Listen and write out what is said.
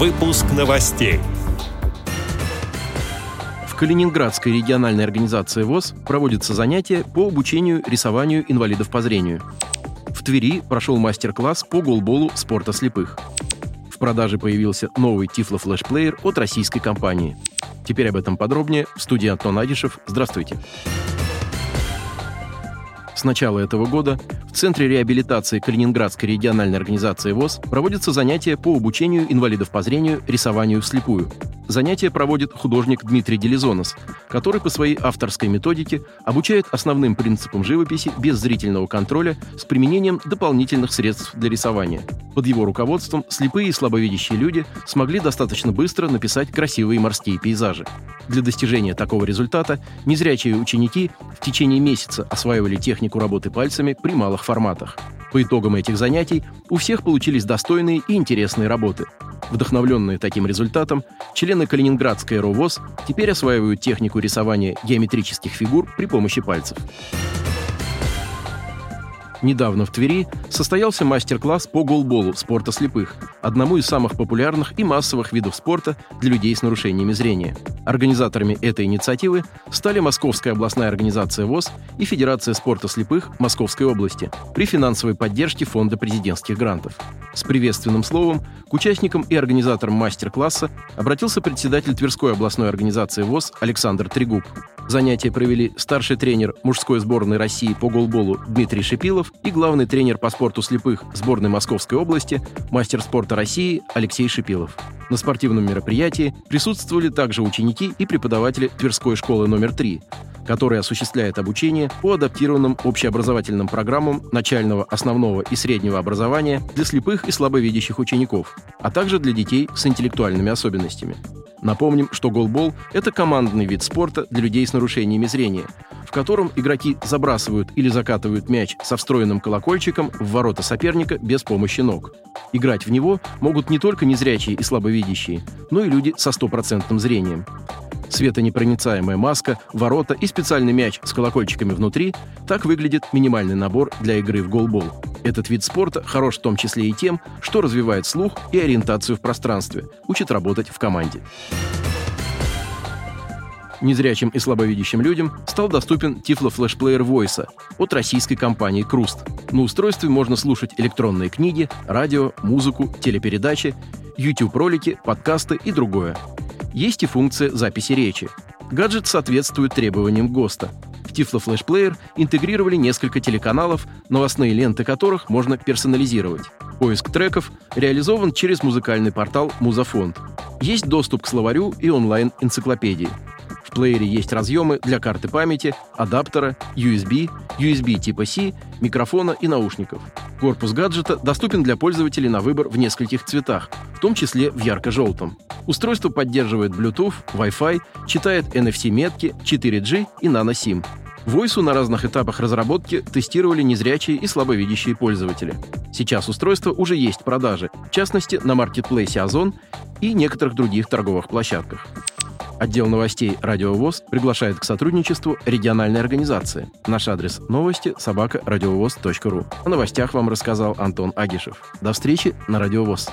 Выпуск новостей. В Калининградской региональной организации ВОЗ проводятся занятия по обучению рисованию инвалидов по зрению. В Твери прошел мастер-класс по голболу спорта слепых. В продаже появился новый Тифло флешплеер от российской компании. Теперь об этом подробнее в студии Антон Агишев. Здравствуйте. С начала этого года в Центре реабилитации Калининградской региональной организации ВОЗ проводятся занятия по обучению инвалидов по зрению рисованию вслепую. Занятия проводит художник Дмитрий Делизонос, который по своей авторской методике обучает основным принципам живописи без зрительного контроля с применением дополнительных средств для рисования. Под его руководством слепые и слабовидящие люди смогли достаточно быстро написать красивые морские пейзажи. Для достижения такого результата незрячие ученики в течение месяца осваивали технику работы пальцами при малых форматах. По итогам этих занятий у всех получились достойные и интересные работы – Вдохновленные таким результатом, члены Калининградской РОВОЗ теперь осваивают технику рисования геометрических фигур при помощи пальцев. Недавно в Твери состоялся мастер-класс по голболу спорта слепых, одному из самых популярных и массовых видов спорта для людей с нарушениями зрения. Организаторами этой инициативы стали Московская областная организация ВОЗ и Федерация спорта слепых Московской области при финансовой поддержке Фонда президентских грантов. С приветственным словом к участникам и организаторам мастер-класса обратился председатель Тверской областной организации ВОЗ Александр Трегуб. Занятия провели старший тренер мужской сборной России по голболу Дмитрий Шипилов и главный тренер по спорту слепых сборной Московской области, мастер спорта России Алексей Шипилов. На спортивном мероприятии присутствовали также ученики и преподаватели Тверской школы номер 3, которая осуществляет обучение по адаптированным общеобразовательным программам начального, основного и среднего образования для слепых и слабовидящих учеников, а также для детей с интеллектуальными особенностями. Напомним, что голбол – это командный вид спорта для людей с нарушениями зрения, в котором игроки забрасывают или закатывают мяч со встроенным колокольчиком в ворота соперника без помощи ног. Играть в него могут не только незрячие и слабовидящие, но и люди со стопроцентным зрением. Светонепроницаемая маска, ворота и специальный мяч с колокольчиками внутри – так выглядит минимальный набор для игры в голбол. Этот вид спорта хорош в том числе и тем, что развивает слух и ориентацию в пространстве, учит работать в команде. Незрячим и слабовидящим людям стал доступен Tiflo флешплеер Voice от российской компании Круст. На устройстве можно слушать электронные книги, радио, музыку, телепередачи, YouTube-ролики, подкасты и другое. Есть и функция записи речи. Гаджет соответствует требованиям ГОСТа – в Player интегрировали несколько телеканалов, новостные ленты которых можно персонализировать. Поиск треков реализован через музыкальный портал Музафонд. Есть доступ к словарю и онлайн-энциклопедии. В плеере есть разъемы для карты памяти, адаптера, USB, USB типа C, микрофона и наушников. Корпус гаджета доступен для пользователей на выбор в нескольких цветах, в том числе в ярко-желтом. Устройство поддерживает Bluetooth, Wi-Fi, читает NFC-метки, 4G и nano-SIM. Войсу на разных этапах разработки тестировали незрячие и слабовидящие пользователи. Сейчас устройство уже есть в продаже, в частности на маркетплейсе Озон и некоторых других торговых площадках. Отдел новостей «Радиовоз» приглашает к сотрудничеству региональной организации. Наш адрес новости – собака радиовоз.ру. О новостях вам рассказал Антон Агишев. До встречи на «Радиовоз».